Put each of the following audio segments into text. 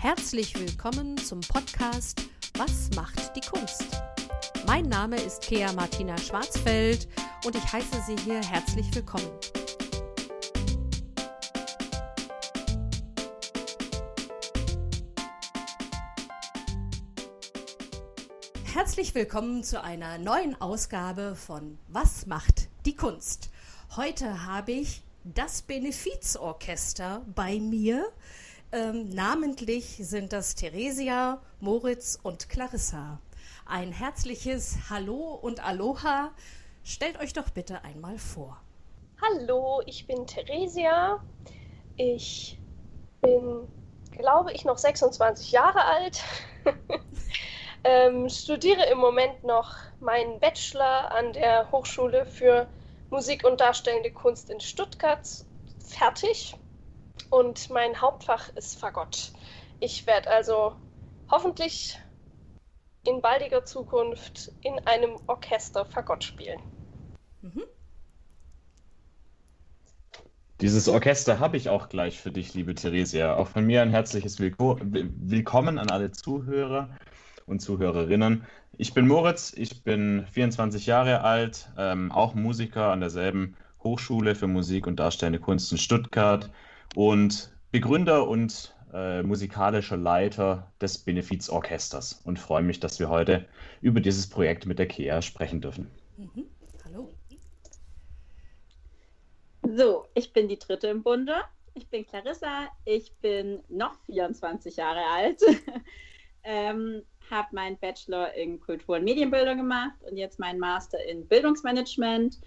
Herzlich willkommen zum Podcast Was macht die Kunst? Mein Name ist Kea Martina Schwarzfeld und ich heiße Sie hier herzlich willkommen. Herzlich willkommen zu einer neuen Ausgabe von Was macht die Kunst? Heute habe ich das Benefizorchester bei mir. Ähm, namentlich sind das Theresia, Moritz und Clarissa. Ein herzliches Hallo und Aloha. Stellt euch doch bitte einmal vor. Hallo, ich bin Theresia. Ich bin, glaube ich, noch 26 Jahre alt. ähm, studiere im Moment noch meinen Bachelor an der Hochschule für Musik und Darstellende Kunst in Stuttgart fertig und mein Hauptfach ist Fagott. Ich werde also hoffentlich in baldiger Zukunft in einem Orchester Fagott spielen. Mhm. Dieses Orchester habe ich auch gleich für dich, liebe Theresia. Auch von mir ein herzliches Willko Willkommen an alle Zuhörer und Zuhörerinnen. Ich bin Moritz, ich bin 24 Jahre alt, ähm, auch Musiker an derselben Hochschule für Musik und Darstellende Kunst in Stuttgart und Begründer und äh, musikalischer Leiter des Benefizorchesters und freue mich, dass wir heute über dieses Projekt mit der KEA sprechen dürfen. Mhm. Hallo. So, ich bin die dritte im Bunde. Ich bin Clarissa. Ich bin noch 24 Jahre alt. ähm, habe meinen Bachelor in Kultur- und Medienbildung gemacht und jetzt meinen Master in Bildungsmanagement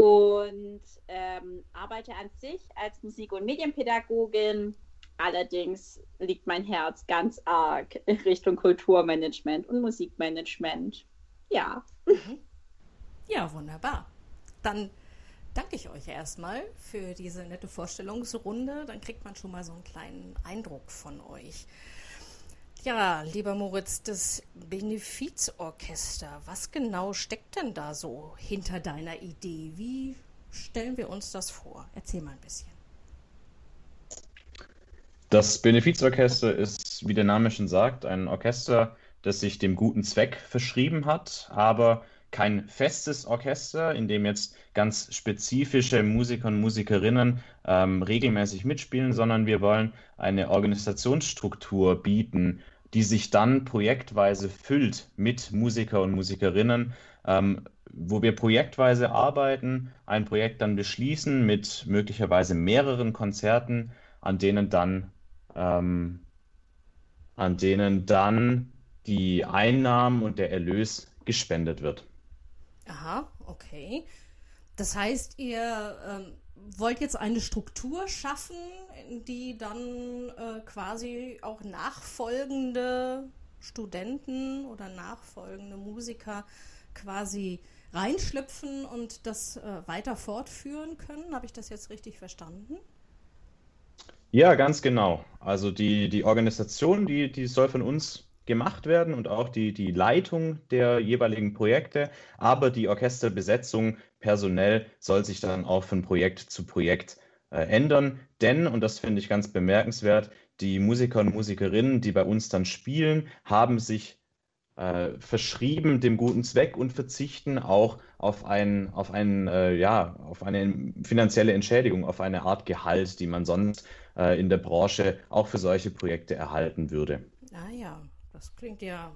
und ähm, arbeite an sich als Musik- und Medienpädagogin. Allerdings liegt mein Herz ganz arg in Richtung Kulturmanagement und Musikmanagement. Ja. Mhm. Ja, wunderbar. Dann danke ich euch erstmal für diese nette Vorstellungsrunde. Dann kriegt man schon mal so einen kleinen Eindruck von euch. Ja, lieber Moritz, das Benefizorchester, was genau steckt denn da so hinter deiner Idee? Wie stellen wir uns das vor? Erzähl mal ein bisschen. Das Benefizorchester ist, wie der Name schon sagt, ein Orchester, das sich dem guten Zweck verschrieben hat, aber kein festes Orchester, in dem jetzt ganz spezifische Musiker und Musikerinnen ähm, regelmäßig mitspielen, sondern wir wollen eine Organisationsstruktur bieten, die sich dann projektweise füllt mit Musiker und Musikerinnen, ähm, wo wir projektweise arbeiten, ein Projekt dann beschließen mit möglicherweise mehreren Konzerten, an denen dann, ähm, an denen dann die Einnahmen und der Erlös gespendet wird. Aha, okay. Das heißt, ihr ähm, wollt jetzt eine Struktur schaffen, die dann äh, quasi auch nachfolgende Studenten oder nachfolgende Musiker quasi reinschlüpfen und das äh, weiter fortführen können. Habe ich das jetzt richtig verstanden? Ja, ganz genau. Also die, die Organisation, die, die soll von uns gemacht werden und auch die, die Leitung der jeweiligen Projekte, aber die Orchesterbesetzung personell soll sich dann auch von Projekt zu Projekt äh, ändern. Denn, und das finde ich ganz bemerkenswert, die Musiker und Musikerinnen, die bei uns dann spielen, haben sich äh, verschrieben dem guten Zweck und verzichten auch auf, ein, auf, ein, äh, ja, auf eine finanzielle Entschädigung, auf eine Art Gehalt, die man sonst äh, in der Branche auch für solche Projekte erhalten würde. Ah ja, das klingt ja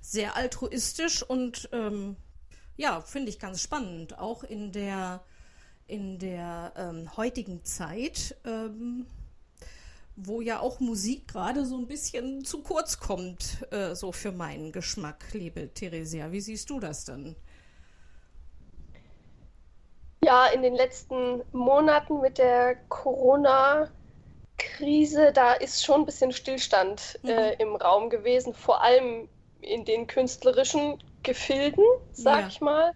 sehr altruistisch und ähm, ja, finde ich ganz spannend. Auch in der, in der ähm, heutigen Zeit, ähm, wo ja auch Musik gerade so ein bisschen zu kurz kommt, äh, so für meinen Geschmack, liebe Theresia. Wie siehst du das denn? Ja, in den letzten Monaten mit der Corona- Krise, da ist schon ein bisschen Stillstand mhm. äh, im Raum gewesen, vor allem in den künstlerischen Gefilden, sag ja. ich mal.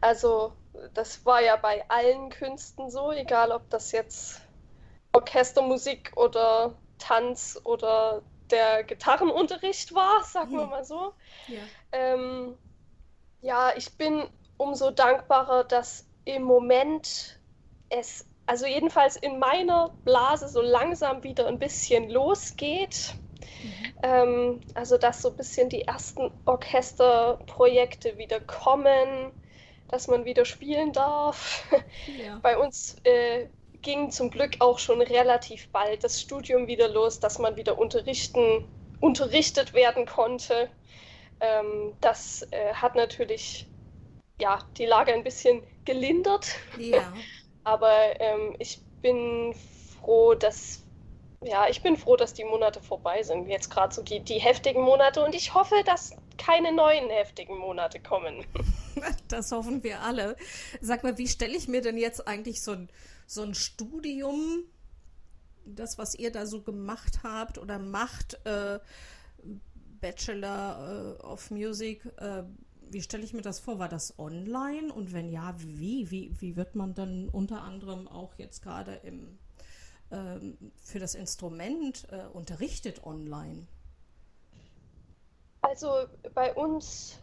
Also das war ja bei allen Künsten so, egal ob das jetzt Orchestermusik oder Tanz oder der Gitarrenunterricht war, sagen mhm. wir mal so. Ja. Ähm, ja, ich bin umso dankbarer, dass im Moment es also jedenfalls in meiner Blase so langsam wieder ein bisschen losgeht. Ähm, also, dass so ein bisschen die ersten Orchesterprojekte wieder kommen, dass man wieder spielen darf. Ja. Bei uns äh, ging zum Glück auch schon relativ bald das Studium wieder los, dass man wieder unterrichten, unterrichtet werden konnte. Ähm, das äh, hat natürlich ja, die Lage ein bisschen gelindert. Ja. Aber ähm, ich bin froh, dass ja, ich bin froh, dass die Monate vorbei sind. Jetzt gerade so die, die heftigen Monate und ich hoffe, dass keine neuen heftigen Monate kommen. Das hoffen wir alle. Sag mal, wie stelle ich mir denn jetzt eigentlich so ein, so ein Studium, das, was ihr da so gemacht habt oder macht, äh, Bachelor äh, of Music, äh, wie stelle ich mir das vor? War das online? Und wenn ja, wie? Wie, wie wird man dann unter anderem auch jetzt gerade im, ähm, für das Instrument äh, unterrichtet online? Also bei uns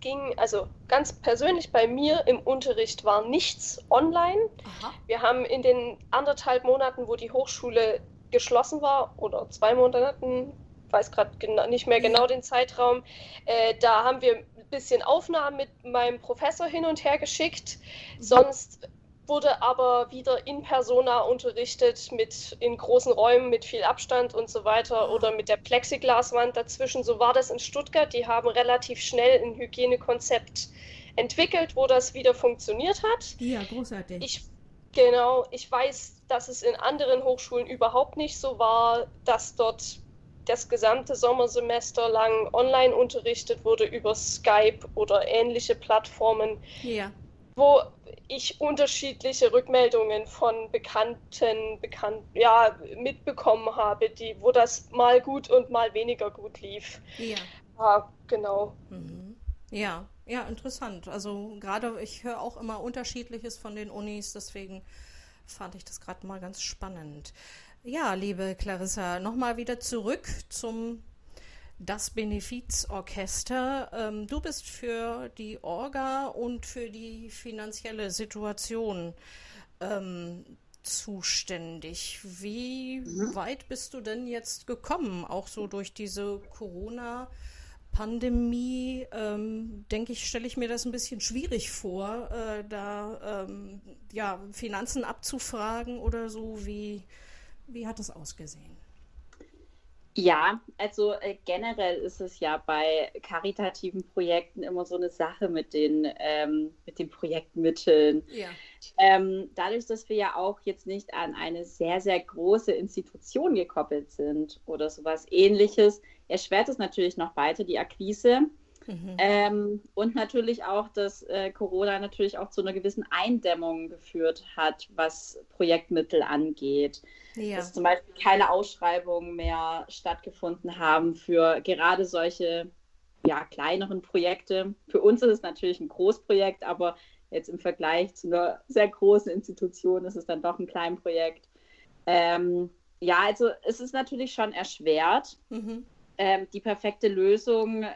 ging, also ganz persönlich bei mir im Unterricht war nichts online. Aha. Wir haben in den anderthalb Monaten, wo die Hochschule geschlossen war, oder zwei Monaten, weiß gerade nicht mehr genau den Zeitraum, äh, da haben wir bisschen Aufnahmen mit meinem Professor hin und her geschickt. Sonst wurde aber wieder in persona unterrichtet mit in großen Räumen mit viel Abstand und so weiter oder mit der Plexiglaswand dazwischen. So war das in Stuttgart. Die haben relativ schnell ein Hygienekonzept entwickelt, wo das wieder funktioniert hat. Ja, großartig. Ich, genau, ich weiß, dass es in anderen Hochschulen überhaupt nicht so war, dass dort das gesamte Sommersemester lang online unterrichtet wurde über Skype oder ähnliche Plattformen. Ja wo ich unterschiedliche Rückmeldungen von Bekannten bekannt, ja, mitbekommen habe, die, wo das mal gut und mal weniger gut lief. Ja. Ja, genau. Mhm. Ja, ja, interessant. Also gerade ich höre auch immer unterschiedliches von den Unis, deswegen fand ich das gerade mal ganz spannend. Ja, liebe Clarissa, nochmal wieder zurück zum das Benefizorchester. Ähm, du bist für die Orga und für die finanzielle Situation ähm, zuständig. Wie mhm. weit bist du denn jetzt gekommen? Auch so durch diese Corona- Pandemie, ähm, denke ich, stelle ich mir das ein bisschen schwierig vor, äh, da ähm, ja, Finanzen abzufragen oder so. Wie, wie hat es ausgesehen? Ja, also äh, generell ist es ja bei karitativen Projekten immer so eine Sache mit den, ähm, mit den Projektmitteln. Ja. Ähm, dadurch, dass wir ja auch jetzt nicht an eine sehr, sehr große Institution gekoppelt sind oder sowas ähnliches, erschwert es natürlich noch weiter die Akquise. Mhm. Ähm, und natürlich auch, dass äh, Corona natürlich auch zu einer gewissen Eindämmung geführt hat, was Projektmittel angeht. Ja. Dass zum Beispiel keine Ausschreibungen mehr stattgefunden haben für gerade solche ja, kleineren Projekte. Für uns ist es natürlich ein Großprojekt, aber jetzt im Vergleich zu einer sehr großen Institution ist es dann doch ein Kleinprojekt. Ähm, ja, also es ist natürlich schon erschwert. Mhm. Ähm, die perfekte Lösung äh,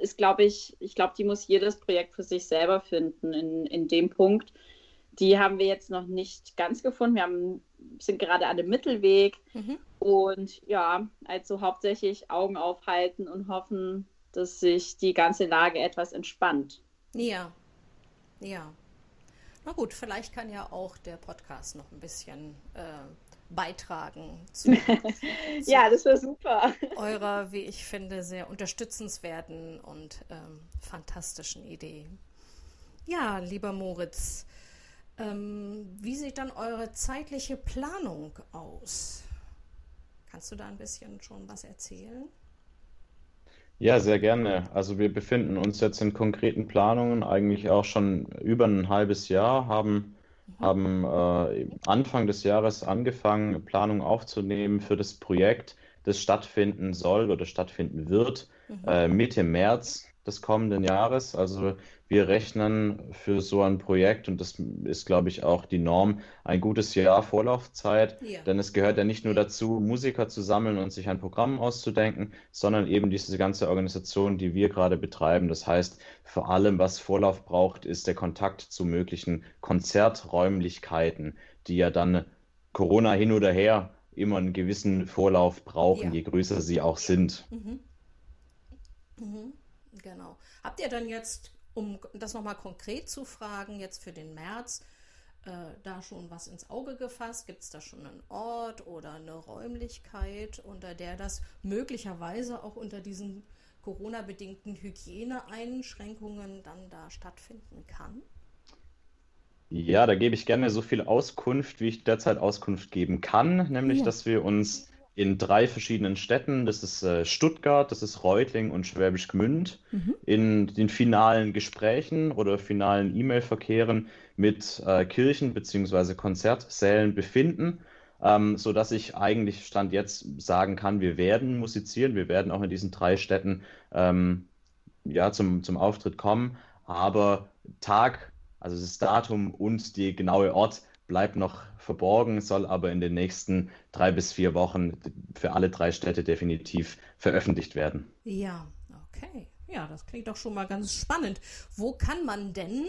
ist, glaube ich, ich glaube, die muss jedes Projekt für sich selber finden in, in dem Punkt. Die haben wir jetzt noch nicht ganz gefunden. Wir haben, sind gerade an dem Mittelweg. Mhm. Und ja, also hauptsächlich Augen aufhalten und hoffen, dass sich die ganze Lage etwas entspannt. Ja, ja. Na gut, vielleicht kann ja auch der Podcast noch ein bisschen äh, beitragen. Zu, ja, das wäre super. Eurer, wie ich finde, sehr unterstützenswerten und ähm, fantastischen Idee. Ja, lieber Moritz, ähm, wie sieht dann eure zeitliche Planung aus? Kannst du da ein bisschen schon was erzählen? Ja, sehr gerne. Also wir befinden uns jetzt in konkreten Planungen eigentlich auch schon über ein halbes Jahr, haben. Haben äh, Anfang des Jahres angefangen, Planung aufzunehmen für das Projekt, das stattfinden soll oder stattfinden wird, mhm. äh, Mitte März des kommenden Jahres. Also wir rechnen für so ein Projekt, und das ist, glaube ich, auch die Norm, ein gutes Jahr Vorlaufzeit. Ja. Denn es gehört ja nicht nur dazu, Musiker zu sammeln und sich ein Programm auszudenken, sondern eben diese ganze Organisation, die wir gerade betreiben. Das heißt, vor allem, was Vorlauf braucht, ist der Kontakt zu möglichen Konzerträumlichkeiten, die ja dann Corona hin oder her immer einen gewissen Vorlauf brauchen, Ja. je größer sie auch sind. Mhm. Mhm. Genau. Habt ihr dann jetzt, um das nochmal konkret zu fragen, jetzt für den März, äh, da schon was ins Auge gefasst? Gibt es da schon einen Ort oder eine Räumlichkeit, unter der das möglicherweise auch unter diesen Corona-bedingten Hygieneeinschränkungen dann da stattfinden kann? Ja, da gebe ich gerne so viel Auskunft, wie ich derzeit Auskunft geben kann, nämlich Ja. dass wir uns in drei verschiedenen Städten, das ist äh, Stuttgart, das ist Reutlingen und Schwäbisch Gmünd, Mhm. in den finalen Gesprächen oder finalen E-Mail-Verkehren mit äh, Kirchen bzw. Konzertsälen befinden, ähm, sodass ich eigentlich Stand jetzt sagen kann, wir werden musizieren, wir werden auch in diesen drei Städten ähm, ja, zum, zum Auftritt kommen, aber Tag, also das Datum und die genaue Ort bleibt noch verborgen, soll aber in den nächsten drei bis vier Wochen für alle drei Städte definitiv veröffentlicht werden. Ja, okay. Ja, das klingt doch schon mal ganz spannend. Wo kann man denn,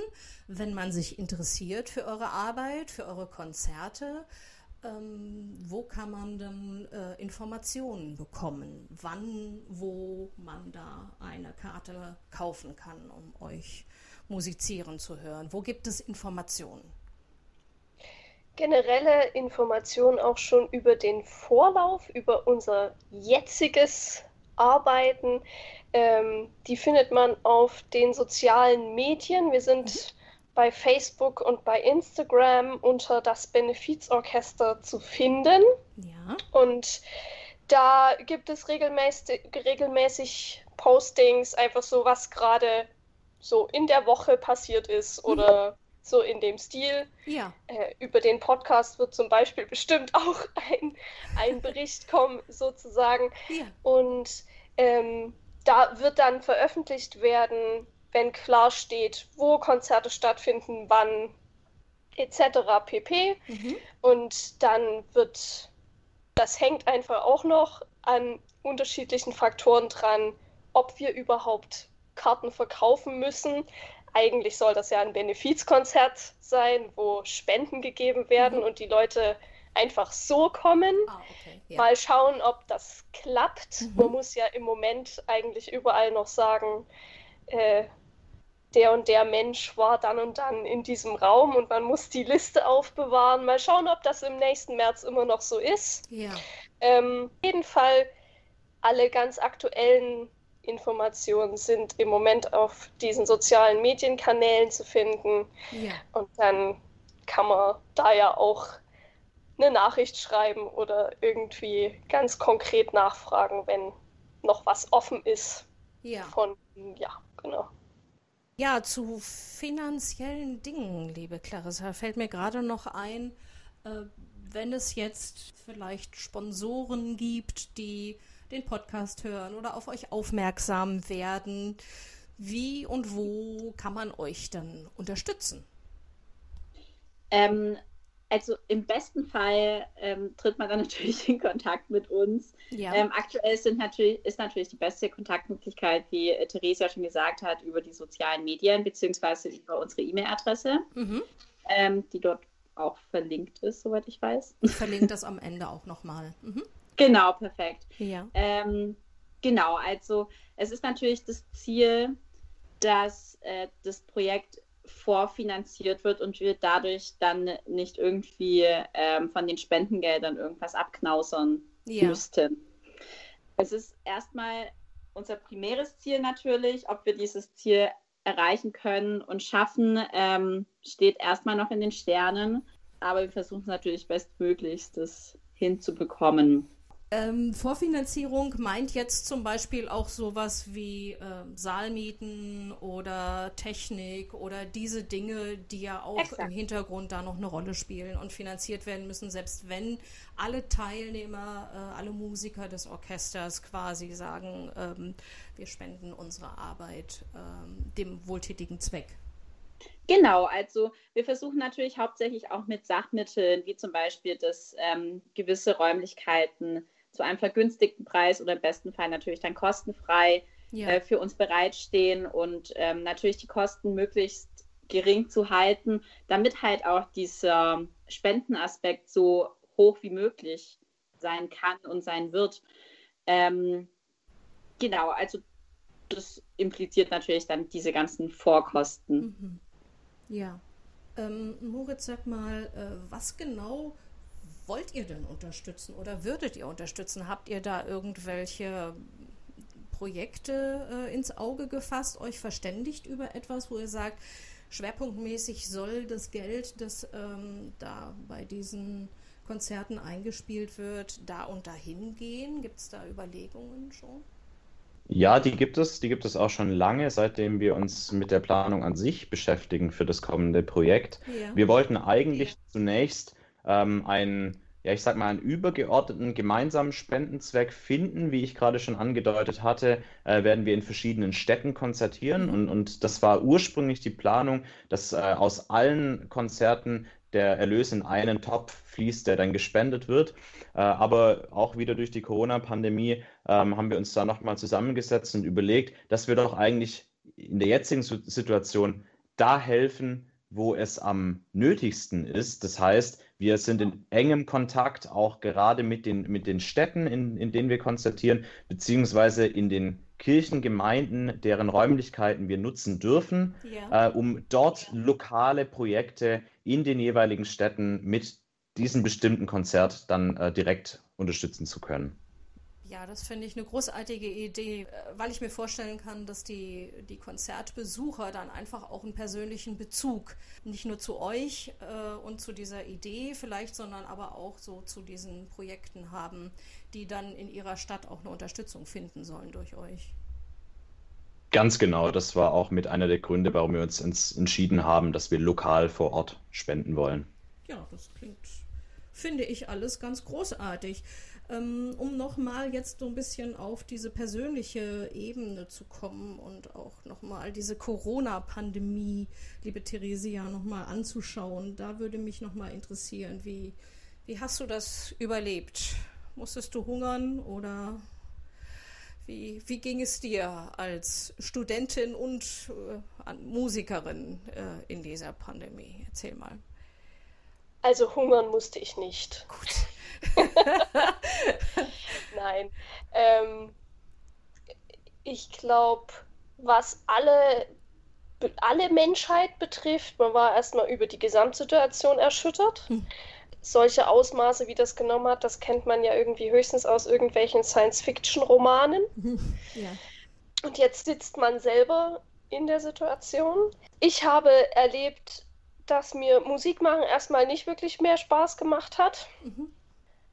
wenn man sich interessiert für eure Arbeit, für eure Konzerte, ähm, wo kann man denn äh, Informationen bekommen? Wann, wo man da eine Karte kaufen kann, um euch musizieren zu hören? Wo gibt es Informationen? Generelle Informationen auch schon über den Vorlauf, über unser jetziges Arbeiten. Ähm, die findet man auf den sozialen Medien. Wir sind bei Facebook und bei Instagram unter das Benefizorchester zu finden. Ja, Und da gibt es regelmäßig, regelmäßig Postings, einfach so, was gerade so in der Woche passiert ist oder so in dem Stil. ja, Äh, über den Podcast wird zum Beispiel bestimmt auch ein, ein Bericht kommen, sozusagen. ja. Und ähm, da wird dann veröffentlicht werden, wenn klar steht, wo Konzerte stattfinden, wann etc. pp. Mhm. Und dann wird, das hängt einfach auch noch an unterschiedlichen Faktoren dran, ob wir überhaupt Karten verkaufen müssen. Eigentlich soll das ja ein Benefizkonzert sein, wo Spenden gegeben werden Mhm. und die Leute einfach so kommen. Ah, okay. Ja. Mal schauen, ob das klappt. Mhm. Man muss ja im Moment eigentlich überall noch sagen, äh, der und der Mensch war dann und dann in diesem Raum und man muss die Liste aufbewahren. Mal schauen, ob das im nächsten März immer noch so ist. Ja, Ähm, auf jeden Fall alle ganz aktuellen Informationen sind im Moment auf diesen sozialen Medienkanälen zu finden. ja. Und dann kann man da ja auch eine Nachricht schreiben oder irgendwie ganz konkret nachfragen, wenn noch was offen ist Ja. von, ja, genau. Ja, zu finanziellen Dingen, liebe Clarissa, fällt mir gerade noch ein, äh, wenn es jetzt vielleicht Sponsoren gibt, die den Podcast hören oder auf euch aufmerksam werden, wie und wo kann man euch dann unterstützen? Ähm, also im besten Fall ähm, tritt man dann natürlich in Kontakt mit uns. Ja, Ähm, aktuell sind natürlich, ist natürlich die beste Kontaktmöglichkeit, wie äh, Theresa schon gesagt hat, über die sozialen Medien beziehungsweise über unsere E-Mail-Adresse, mhm. ähm, die dort auch verlinkt ist, soweit ich weiß. ich verlinke das am Ende auch nochmal. Mhm. Genau, perfekt. Ja, Ähm, genau, also es ist natürlich das Ziel, dass äh, das Projekt vorfinanziert wird und wir dadurch dann nicht irgendwie ähm, von den Spendengeldern irgendwas abknausern ja, müssten. Es ist erstmal unser primäres Ziel natürlich, ob wir dieses Ziel erreichen können und schaffen, ähm, steht erstmal noch in den Sternen, aber wir versuchen es natürlich bestmöglichst, das hinzubekommen. Ähm, Vorfinanzierung meint jetzt zum Beispiel auch sowas wie ähm, Saalmieten oder Technik oder diese Dinge, die ja auch Exakt. im Hintergrund da noch eine Rolle spielen und finanziert werden müssen, selbst wenn alle Teilnehmer, äh, alle Musiker des Orchesters quasi sagen, ähm, wir spenden unsere Arbeit ähm, dem wohltätigen Zweck. Genau, also wir versuchen natürlich hauptsächlich auch mit Sachmitteln, wie zum Beispiel, dass ähm, gewisse Räumlichkeiten zu einem vergünstigten Preis oder im besten Fall natürlich dann kostenfrei Ja, äh, für uns bereitstehen und ähm, natürlich die Kosten möglichst gering zu halten, damit halt auch dieser Spendenaspekt so hoch wie möglich sein kann und sein wird. Ähm, genau, also das impliziert natürlich dann diese ganzen Vorkosten. Mhm. Ja. Ähm, Moritz, sag mal, äh, was genau wollt ihr denn unterstützen oder würdet ihr unterstützen? Habt ihr da irgendwelche Projekte äh, ins Auge gefasst, euch verständigt über etwas, wo ihr sagt, schwerpunktmäßig soll das Geld, das ähm, da bei diesen Konzerten eingespielt wird, da und dahin gehen? Gibt es da Überlegungen schon? Ja, die gibt es. Die gibt es auch schon lange, seitdem wir uns mit der Planung an sich beschäftigen für das kommende Projekt. Ja. Wir wollten eigentlich zunächst ähm, einen, ja, ich sag mal, einen übergeordneten gemeinsamen Spendenzweck finden. Wie ich gerade schon angedeutet hatte, äh, werden wir in verschiedenen Städten konzertieren. Und, und das war ursprünglich die Planung, dass äh, aus allen Konzerten der Erlös in einen Topf fließt, der dann gespendet wird. Äh, aber auch wieder durch die Corona-Pandemie ähm, haben wir uns da nochmal zusammengesetzt und überlegt, dass wir doch eigentlich in der jetzigen Situation da helfen, wo es am nötigsten ist. Das heißt, wir sind in engem Kontakt auch gerade mit den, mit den Städten, in, in denen wir konzertieren, beziehungsweise in den Kirchengemeinden, deren Räumlichkeiten wir nutzen dürfen, Ja. äh, um dort lokale Projekte in den jeweiligen Städten mit diesem bestimmten Konzert dann äh, direkt unterstützen zu können. Ja, das finde ich eine großartige Idee, äh, weil ich mir vorstellen kann, dass die, die Konzertbesucher dann einfach auch einen persönlichen Bezug nicht nur zu euch äh, und zu dieser Idee vielleicht, sondern aber auch so zu diesen Projekten haben, die dann in ihrer Stadt auch eine Unterstützung finden sollen durch euch. Ganz genau, das war auch mit einer der Gründe, warum wir uns ents entschieden haben, dass wir lokal vor Ort spenden wollen. Ja, das klingt, finde ich, alles ganz großartig. Ähm, um nochmal jetzt so ein bisschen auf diese persönliche Ebene zu kommen und auch nochmal diese Corona-Pandemie, liebe Theresia, nochmal anzuschauen, da würde mich nochmal interessieren, wie, wie hast du das überlebt? Musstest du hungern oder wie, wie ging es dir als Studentin und äh, Musikerin äh, in dieser Pandemie? Erzähl mal. Also hungern musste ich nicht. Gut. Nein. Ähm, ich glaube, was alle, alle Menschheit betrifft, man war erstmal über die Gesamtsituation erschüttert. Hm. Solche Ausmaße, wie das genommen hat, das kennt man ja irgendwie höchstens aus irgendwelchen Science-Fiction-Romanen. Ja. Und jetzt sitzt man selber in der Situation. Ich habe erlebt, dass mir Musik machen erstmal nicht wirklich mehr Spaß gemacht hat. Mhm.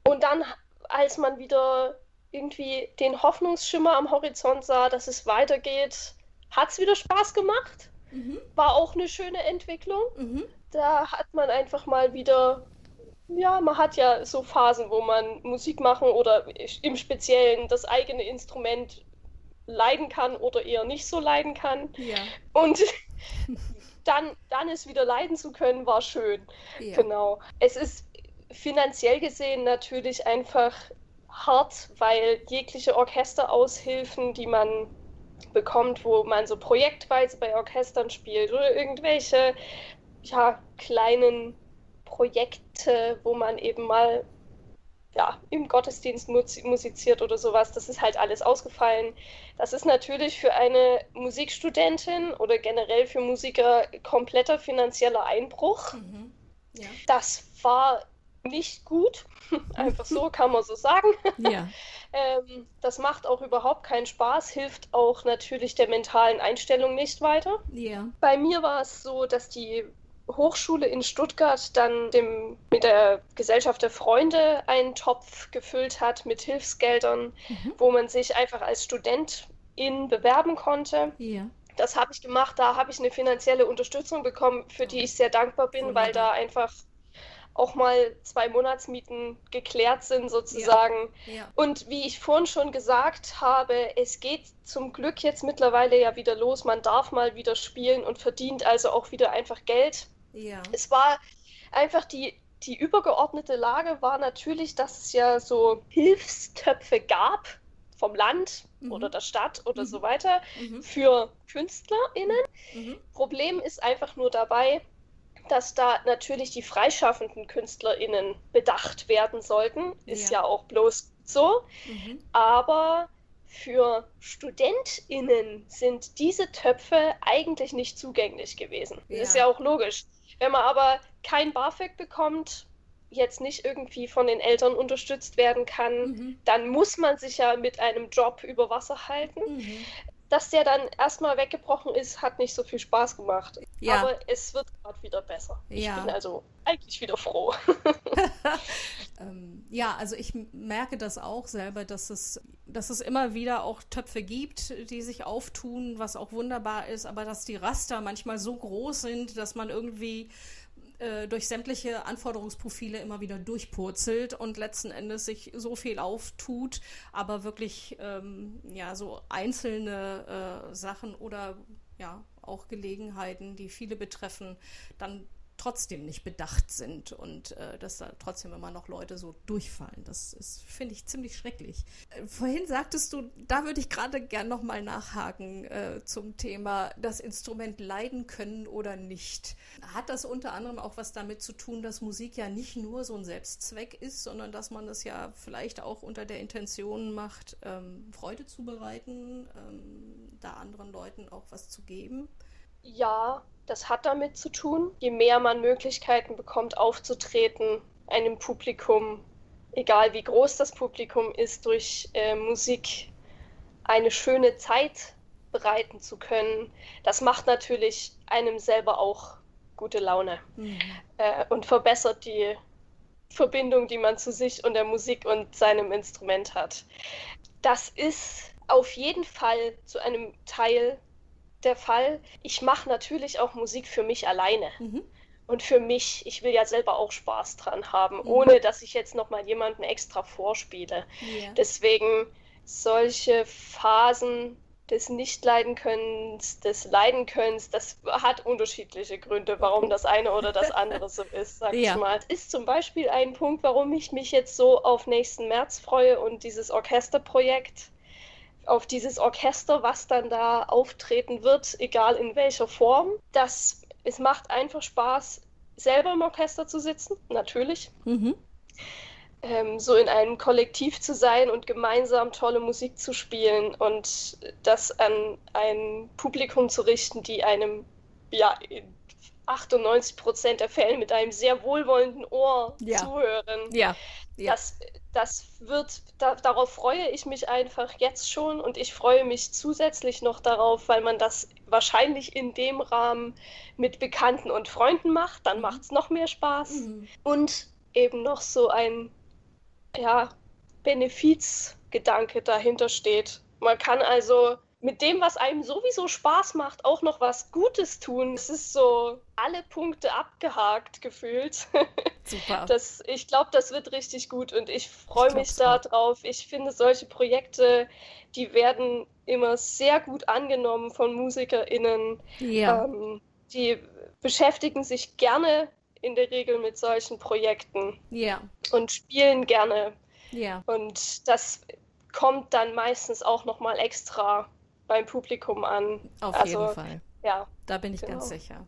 Und dann, als man wieder irgendwie den Hoffnungsschimmer am Horizont sah, dass es weitergeht, hat es wieder Spaß gemacht. Mhm. War auch eine schöne Entwicklung. Mhm. Da hat man einfach mal wieder, ja, man hat ja so Phasen, wo man Musik machen oder im Speziellen das eigene Instrument leiden kann oder eher nicht so leiden kann. Ja. Und dann, dann es wieder leiden zu können, war schön. Ja. Genau. Es ist finanziell gesehen natürlich einfach hart, weil jegliche Orchesteraushilfen, die man bekommt, wo man so projektweise bei Orchestern spielt oder irgendwelche ja, kleinen Projekte, wo man eben mal ja, im Gottesdienst mus- musiziert oder sowas, das ist halt alles ausgefallen. Das ist natürlich für eine Musikstudentin oder generell für Musiker kompletter finanzieller Einbruch. Mhm. Ja. Das war nicht gut. Einfach so kann man so sagen. Ja. Ähm, das macht auch überhaupt keinen Spaß, hilft auch natürlich der mentalen Einstellung nicht weiter. Ja. Bei mir war es so, dass die Hochschule in Stuttgart dann dem, mit der Gesellschaft der Freunde einen Topf gefüllt hat mit Hilfsgeldern, Mhm. wo man sich einfach als Studentin bewerben konnte. Ja. Das habe ich gemacht, da habe ich eine finanzielle Unterstützung bekommen, für die ich sehr dankbar bin, weil da einfach auch mal zwei Monatsmieten geklärt sind sozusagen. Ja. Und wie ich vorhin schon gesagt habe, es geht zum Glück jetzt mittlerweile ja wieder los. Man darf mal wieder spielen und verdient also auch wieder einfach Geld. Ja. Es war einfach die, die übergeordnete Lage war natürlich, dass es ja so Hilfstöpfe gab vom Land Mhm. oder der Stadt oder Mhm. so weiter Mhm. für KünstlerInnen. Mhm. Problem ist einfach nur dabei, dass da natürlich die freischaffenden KünstlerInnen bedacht werden sollten. Ist ja, ja auch bloß so. Mhm. Aber für StudentInnen sind diese Töpfe eigentlich nicht zugänglich gewesen. Ja. Ist ja auch logisch. Wenn man aber kein BAföG bekommt, jetzt nicht irgendwie von den Eltern unterstützt werden kann, mhm. dann muss man sich ja mit einem Job über Wasser halten. Mhm dass der dann erstmal weggebrochen ist, hat nicht so viel Spaß gemacht. Ja. Aber es wird gerade wieder besser. Ja. Ich bin also eigentlich wieder froh. ähm, ja, also ich merke das auch selber, dass es, dass es immer wieder auch Töpfe gibt, die sich auftun, was auch wunderbar ist, aber dass die Raster manchmal so groß sind, dass man irgendwie äh, durch sämtliche Anforderungsprofile immer wieder durchpurzelt und letzten Endes sich so viel auftut, aber wirklich ähm, ja so einzelne äh, Sachen oder ja auch Gelegenheiten, die viele betreffen, dann trotzdem nicht bedacht sind und äh, dass da trotzdem immer noch Leute so durchfallen. Das ist, finde ich, ziemlich schrecklich. Äh, vorhin sagtest du, da würde ich gerade gern nochmal nachhaken äh, zum Thema das Instrument leiden können oder nicht. Hat das unter anderem auch was damit zu tun, dass Musik ja nicht nur so ein Selbstzweck ist, sondern dass man das ja vielleicht auch unter der Intention macht, ähm, Freude zu bereiten, ähm, da anderen Leuten auch was zu geben? Ja, das hat damit zu tun. Je mehr man Möglichkeiten bekommt, aufzutreten, einem Publikum, egal wie groß das Publikum ist, durch äh, Musik eine schöne Zeit bereiten zu können, das macht natürlich einem selber auch gute Laune mhm. äh, und verbessert die Verbindung, die man zu sich und der Musik und seinem Instrument hat. Das ist auf jeden Fall zu einem Teil der Fall. Ich mache natürlich auch Musik für mich alleine. Mhm. Und für mich, ich will ja selber auch Spaß dran haben, mhm. ohne dass ich jetzt nochmal jemanden extra vorspiele. Yeah. Deswegen solche Phasen des Nicht-Leiden-Könnens, des Leiden-Könnens, das hat unterschiedliche Gründe, warum das eine oder das andere so ist, sag ja. ich mal. Das ist zum Beispiel ein Punkt, warum ich mich jetzt so auf nächsten März freue und dieses Orchesterprojekt auf dieses Orchester, was dann da auftreten wird, egal in welcher Form. Das, es macht einfach Spaß, selber im Orchester zu sitzen, natürlich. Mhm. Ähm, so in einem Kollektiv zu sein und gemeinsam tolle Musik zu spielen und das an ein Publikum zu richten, die einem ja in 98 Prozent der Fälle mit einem sehr wohlwollenden Ohr ja. zuhören. Ja. ja. Das, das wird, da, darauf freue ich mich einfach jetzt schon und ich freue mich zusätzlich noch darauf, weil man das wahrscheinlich in dem Rahmen mit Bekannten und Freunden macht, dann mhm. macht es noch mehr Spaß mhm. und eben noch so ein ja, Benefizgedanke dahinter steht. Man kann also mit dem, was einem sowieso Spaß macht, auch noch was Gutes tun. Es ist so alle Punkte abgehakt gefühlt. Super. Das, ich glaube, das wird richtig gut und ich freue mich darauf. Ich finde solche Projekte, die werden immer sehr gut angenommen von MusikerInnen. Ja. Ähm, die beschäftigen sich gerne in der Regel mit solchen Projekten. Ja. Und spielen gerne. Ja. Und das kommt dann meistens auch nochmal extra beim Publikum an. Auf also, jeden Fall. Ja. Da bin ich genau. ganz sicher.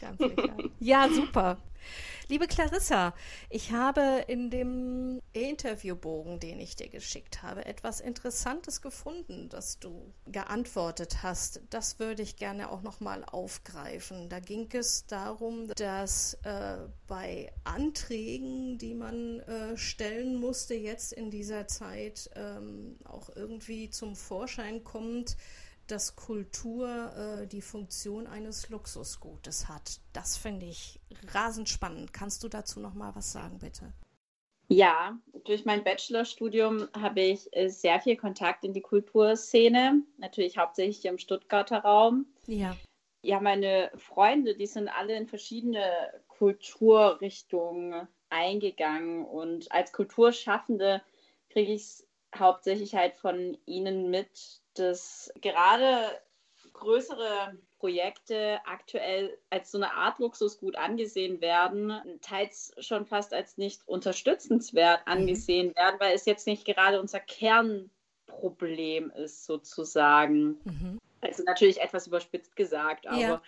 Ganz sicher. ja, super. Liebe Clarissa, ich habe in dem Interviewbogen, den ich dir geschickt habe, etwas Interessantes gefunden, das du geantwortet hast. Das würde ich gerne auch nochmal aufgreifen. Da ging es darum, dass äh, bei Anträgen, die man äh, stellen musste, jetzt in dieser Zeit ähm, auch irgendwie zum Vorschein kommt, dass Kultur äh, die Funktion eines Luxusgutes hat. Das finde ich rasend spannend. Kannst du dazu noch mal was sagen, bitte? Ja, durch mein Bachelorstudium habe ich äh, sehr viel Kontakt in die Kulturszene, natürlich hauptsächlich im Stuttgarter Raum. Ja. Ja, meine Freunde, die sind alle in verschiedene Kulturrichtungen eingegangen und als Kulturschaffende kriege ich es hauptsächlich halt von ihnen mit, dass gerade größere Projekte aktuell als so eine Art Luxusgut angesehen werden, teils schon fast als nicht unterstützenswert mhm. angesehen werden, weil es jetzt nicht gerade unser Kernproblem ist, sozusagen. Mhm. Also natürlich etwas überspitzt gesagt, aber ja.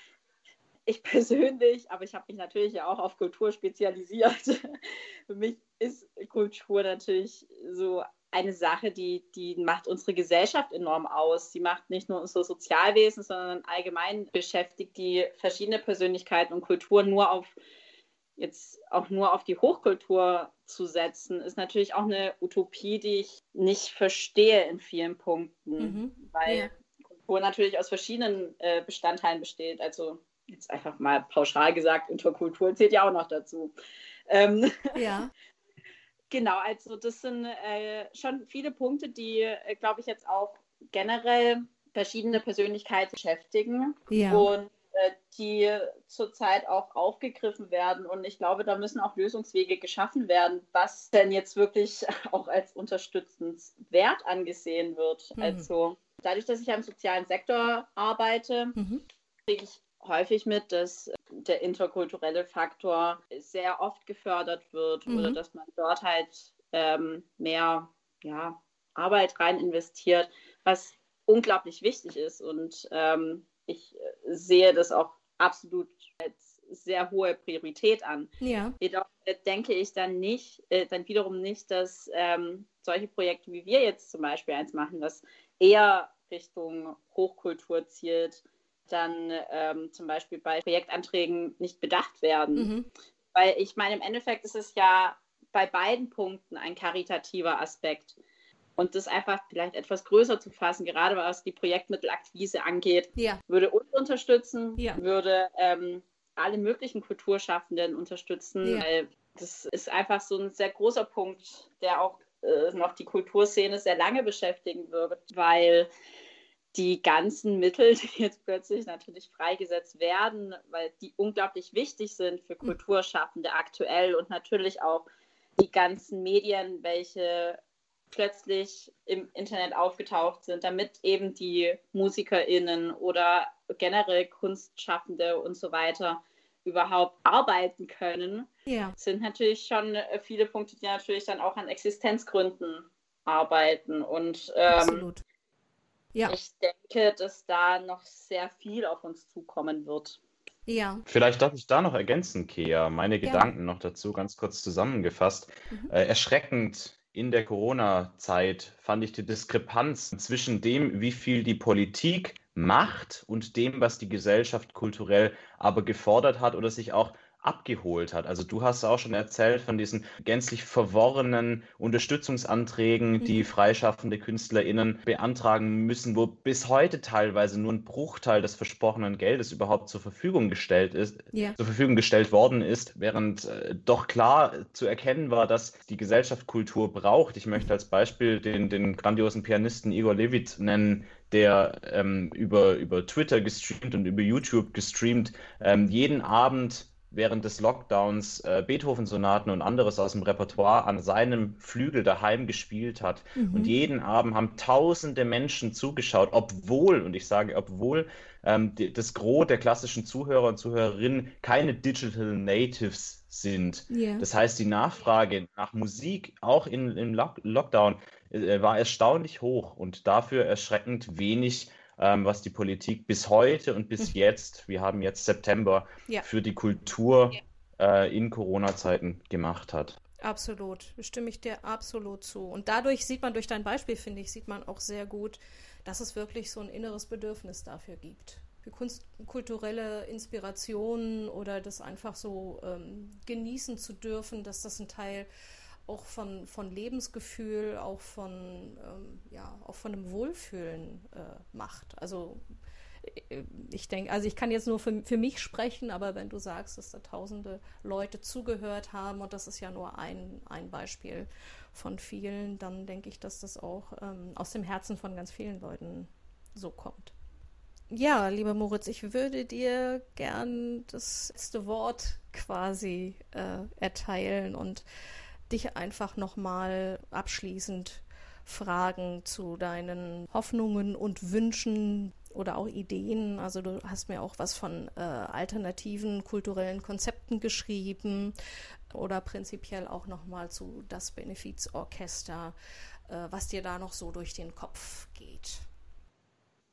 ich persönlich, aber ich habe mich natürlich ja auch auf Kultur spezialisiert. Für mich ist Kultur natürlich so eine Sache, die, die macht unsere Gesellschaft enorm aus. Sie macht nicht nur unser Sozialwesen, sondern allgemein beschäftigt die verschiedene Persönlichkeiten und Kulturen nur auf jetzt auch nur auf die Hochkultur zu setzen, ist natürlich auch eine Utopie, die ich nicht verstehe in vielen Punkten, mhm. weil ja. Kultur natürlich aus verschiedenen äh, Bestandteilen besteht. Also jetzt einfach mal pauschal gesagt, Interkultur zählt ja auch noch dazu. Ähm, ja. genau, also das sind äh, schon viele Punkte, die, äh, glaube ich, jetzt auch generell verschiedene Persönlichkeiten beschäftigen ja. und äh, die zurzeit auch aufgegriffen werden. Und ich glaube, da müssen auch Lösungswege geschaffen werden, was denn jetzt wirklich auch als unterstützenswert angesehen wird. Mhm. Also dadurch, dass ich am sozialen Sektor arbeite, mhm. kriege ich häufig mit, dass der interkulturelle Faktor sehr oft gefördert wird mhm. oder dass man dort halt ähm, mehr ja, Arbeit rein investiert, was unglaublich wichtig ist. Und ähm, ich sehe das auch absolut als sehr hohe Priorität an. Ja. Jedoch äh, denke ich dann nicht, äh, dann wiederum nicht, dass ähm, solche Projekte wie wir jetzt zum Beispiel eins machen, das eher Richtung Hochkultur zielt, dann ähm, zum Beispiel bei Projektanträgen nicht bedacht werden. Mhm. Weil ich meine, im Endeffekt ist es ja bei beiden Punkten ein karitativer Aspekt. Und das einfach vielleicht etwas größer zu fassen, gerade was die Projektmittelakquise angeht, ja. würde uns unterstützen, ja. würde ähm, alle möglichen Kulturschaffenden unterstützen, ja. weil das ist einfach so ein sehr großer Punkt, der auch äh, noch die Kulturszene sehr lange beschäftigen wird, weil die ganzen Mittel, die jetzt plötzlich natürlich freigesetzt werden, weil die unglaublich wichtig sind für hm. Kulturschaffende aktuell und natürlich auch die ganzen Medien, welche plötzlich im Internet aufgetaucht sind, damit eben die MusikerInnen oder generell Kunstschaffende und so weiter überhaupt arbeiten können, ja. sind natürlich schon viele Punkte, die natürlich dann auch an Existenzgründen arbeiten. Und ähm, Absolut. Ja. Ich denke, dass da noch sehr viel auf uns zukommen wird. Ja. Vielleicht darf ich da noch ergänzen, Kea, meine ja. Gedanken noch dazu ganz kurz zusammengefasst. Mhm. Äh, erschreckend in der Corona-Zeit fand ich die Diskrepanz zwischen dem, wie viel die Politik macht und dem, was die Gesellschaft kulturell aber gefordert hat oder sich auch abgeholt hat. Also du hast auch schon erzählt von diesen gänzlich verworrenen Unterstützungsanträgen, die mhm. freischaffende KünstlerInnen beantragen müssen, wo bis heute teilweise nur ein Bruchteil des versprochenen Geldes überhaupt zur Verfügung gestellt ist, ja. zur Verfügung gestellt worden ist, während äh, doch klar zu erkennen war, dass die Gesellschaft Kultur braucht. Ich möchte als Beispiel den, den grandiosen Pianisten Igor Levit nennen, der ähm, über, über Twitter gestreamt und über YouTube gestreamt ähm, jeden Abend während des Lockdowns äh, Beethoven-Sonaten und anderes aus dem Repertoire an seinem Flügel daheim gespielt hat. Mhm. Und jeden Abend haben tausende Menschen zugeschaut, obwohl, und ich sage obwohl, ähm, die, das Gros der klassischen Zuhörer und Zuhörerinnen keine Digital Natives sind. Yeah. Das heißt, die Nachfrage nach Musik, auch in, im Lock Lockdown, äh, war erstaunlich hoch und dafür erschreckend wenig ähm, was die Politik bis heute und bis mhm. jetzt, wir haben jetzt September, ja. für die Kultur äh, in Corona-Zeiten gemacht hat. Absolut, stimme ich dir absolut zu. Und dadurch sieht man, durch dein Beispiel, finde ich, sieht man auch sehr gut, dass es wirklich so ein inneres Bedürfnis dafür gibt. Für Kunst, kulturelle Inspirationen oder das einfach so ähm, genießen zu dürfen, dass das ein Teil auch von, von Lebensgefühl, auch von, ähm, ja, auch von einem Wohlfühlen äh, macht. Also äh, ich denke, also ich kann jetzt nur für, für mich sprechen, aber wenn du sagst, dass da tausende Leute zugehört haben und das ist ja nur ein, ein Beispiel von vielen, dann denke ich, dass das auch ähm, aus dem Herzen von ganz vielen Leuten so kommt. Ja, lieber Moritz, ich würde dir gern das letzte Wort quasi äh, erteilen und dich einfach nochmal abschließend fragen zu deinen Hoffnungen und Wünschen oder auch Ideen. Also du hast mir auch was von äh, alternativen kulturellen Konzepten geschrieben oder prinzipiell auch nochmal zu das Benefizorchester, äh, was dir da noch so durch den Kopf geht.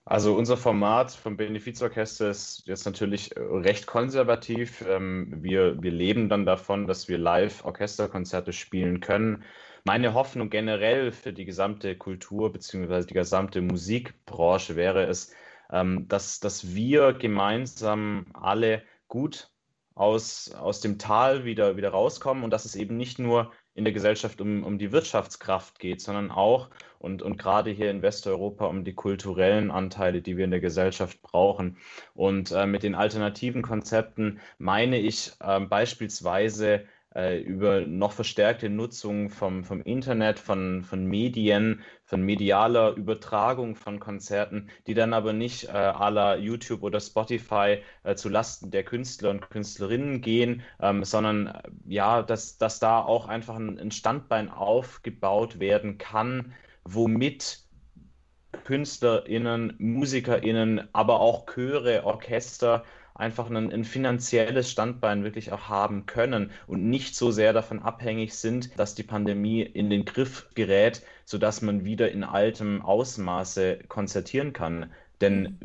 Also unser Format vom Benefizorchester ist jetzt natürlich äh, recht konservativ. Ähm, wir, wir leben dann davon, dass wir live Orchesterkonzerte spielen können. Meine Hoffnung generell für die gesamte Kultur bzw. die gesamte Musikbranche wäre es, ähm, dass, dass wir gemeinsam alle gut aus, aus dem Tal wieder, wieder rauskommen und dass es eben nicht nur in der Gesellschaft um, um die Wirtschaftskraft geht, sondern auch und, und gerade hier in Westeuropa um die kulturellen Anteile, die wir in der Gesellschaft brauchen. Und äh, mit den alternativen Konzepten meine ich äh, beispielsweise äh, über noch verstärkte Nutzung vom, vom Internet, von, von Medien, von medialer Übertragung von Konzerten, die dann aber nicht äh, à la YouTube oder Spotify äh, zu Lasten der Künstler und Künstlerinnen gehen, ähm, sondern äh, ja, dass, dass da auch einfach ein, ein Standbein aufgebaut werden kann, womit KünstlerInnen, MusikerInnen, aber auch Chöre, Orchester einfach ein, ein, finanzielles Standbein wirklich auch haben können und nicht so sehr davon abhängig sind, dass die Pandemie in den Griff gerät, sodass man wieder in altem Ausmaße konzertieren kann. Denn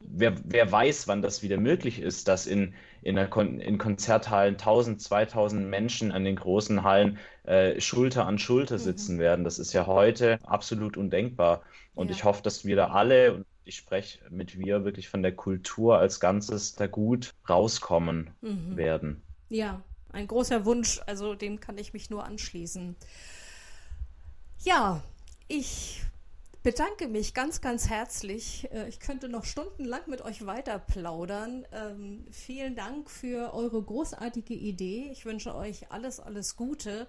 wer, wer weiß, wann das wieder möglich ist, dass in, in, Kon in Konzerthallen 1000, 2000 Menschen an den großen Hallen äh, Schulter an Schulter mhm. sitzen mhm. werden. Das ist ja heute absolut undenkbar. Und ja. ich hoffe, dass wir da alle, ich spreche mit wir wirklich von der Kultur als Ganzes da gut rauskommen mhm. werden. Ja, ein großer Wunsch, also dem kann ich mich nur anschließen. Ja, ich bedanke mich ganz, ganz herzlich. Äh, ich könnte noch stundenlang mit euch weiter plaudern. Ähm, vielen Dank für eure großartige Idee. Ich wünsche euch alles, alles Gute.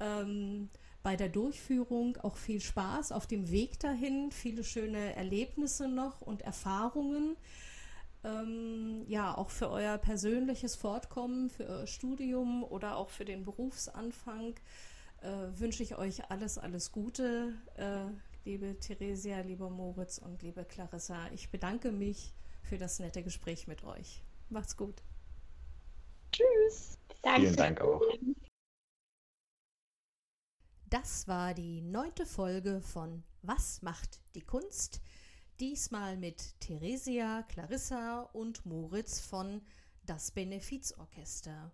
Ähm, bei der Durchführung auch viel Spaß auf dem Weg dahin, viele schöne Erlebnisse noch und Erfahrungen. Ähm, ja, auch für euer persönliches Fortkommen, für euer Studium oder auch für den Berufsanfang äh, wünsche ich euch alles, alles Gute, äh, liebe Theresia, lieber Moritz und liebe Clarissa. Ich bedanke mich für das nette Gespräch mit euch. Macht's gut. Tschüss. Danke. Vielen Dank auch. Das war die neunte Folge von Was macht die Kunst? Diesmal mit Theresia, Clarissa und Moritz von Das Benefizorchester.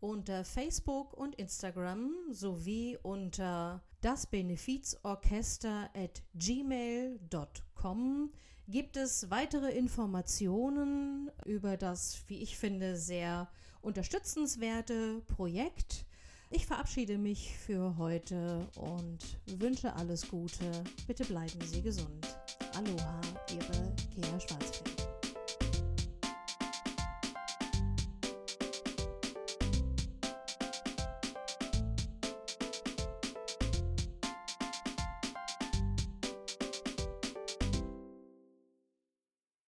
Unter Facebook und Instagram sowie unter das Benefizorchester at gmail.com gibt es weitere Informationen über das, wie ich finde, sehr unterstützenswerte Projekt. Ich verabschiede mich für heute und wünsche alles Gute. Bitte bleiben Sie gesund. Aloha, Ihre Kea Schwarzfeld.